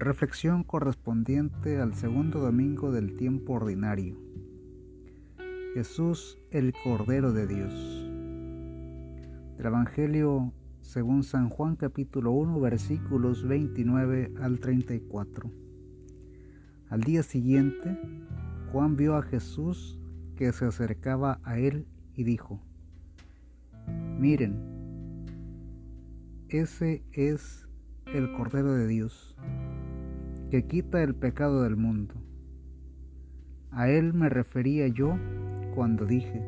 Reflexión correspondiente al segundo domingo del tiempo ordinario. Jesús el Cordero de Dios. Del Evangelio según San Juan capítulo 1 versículos 29 al 34. Al día siguiente, Juan vio a Jesús que se acercaba a él y dijo, Miren, ese es el Cordero de Dios que quita el pecado del mundo. A él me refería yo cuando dije,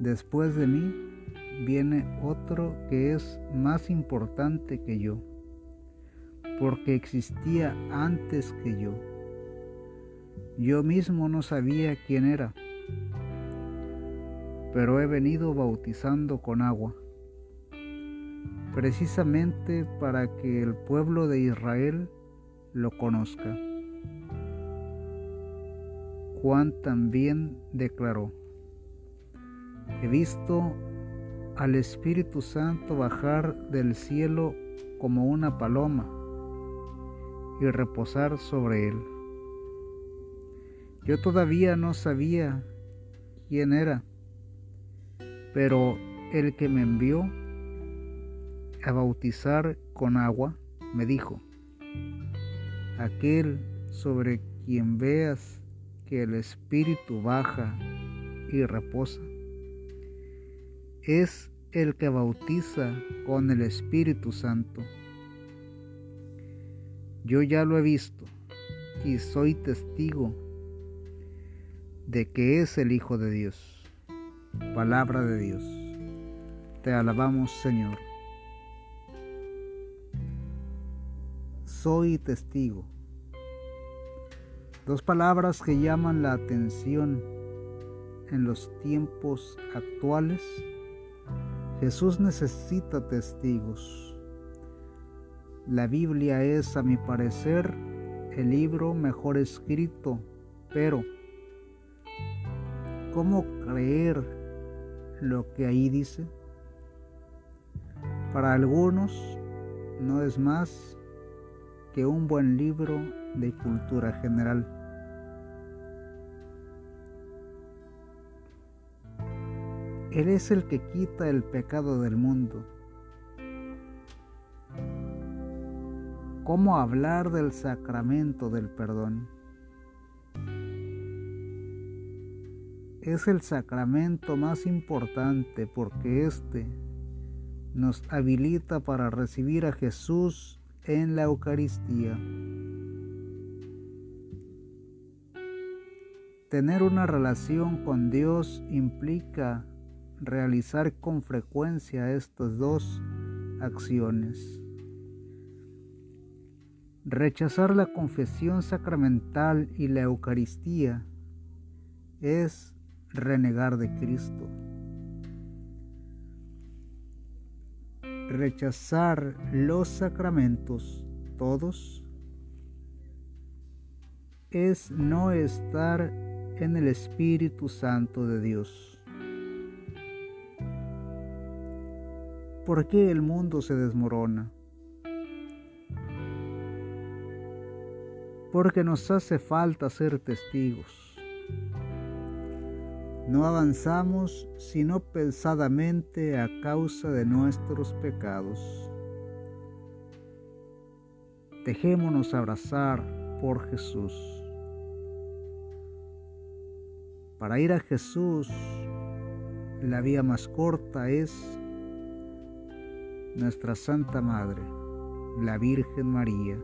después de mí viene otro que es más importante que yo, porque existía antes que yo. Yo mismo no sabía quién era, pero he venido bautizando con agua precisamente para que el pueblo de Israel lo conozca. Juan también declaró, he visto al Espíritu Santo bajar del cielo como una paloma y reposar sobre él. Yo todavía no sabía quién era, pero el que me envió a bautizar con agua, me dijo, aquel sobre quien veas que el Espíritu baja y reposa, es el que bautiza con el Espíritu Santo. Yo ya lo he visto y soy testigo de que es el Hijo de Dios. Palabra de Dios. Te alabamos Señor. Soy testigo. Dos palabras que llaman la atención en los tiempos actuales. Jesús necesita testigos. La Biblia es, a mi parecer, el libro mejor escrito, pero ¿cómo creer lo que ahí dice? Para algunos no es más que un buen libro de cultura general. Él es el que quita el pecado del mundo. ¿Cómo hablar del sacramento del perdón? Es el sacramento más importante porque éste nos habilita para recibir a Jesús en la Eucaristía. Tener una relación con Dios implica realizar con frecuencia estas dos acciones. Rechazar la confesión sacramental y la Eucaristía es renegar de Cristo. Rechazar los sacramentos todos es no estar en el Espíritu Santo de Dios. ¿Por qué el mundo se desmorona? Porque nos hace falta ser testigos. No avanzamos sino pesadamente a causa de nuestros pecados. Dejémonos abrazar por Jesús. Para ir a Jesús, la vía más corta es nuestra Santa Madre, la Virgen María.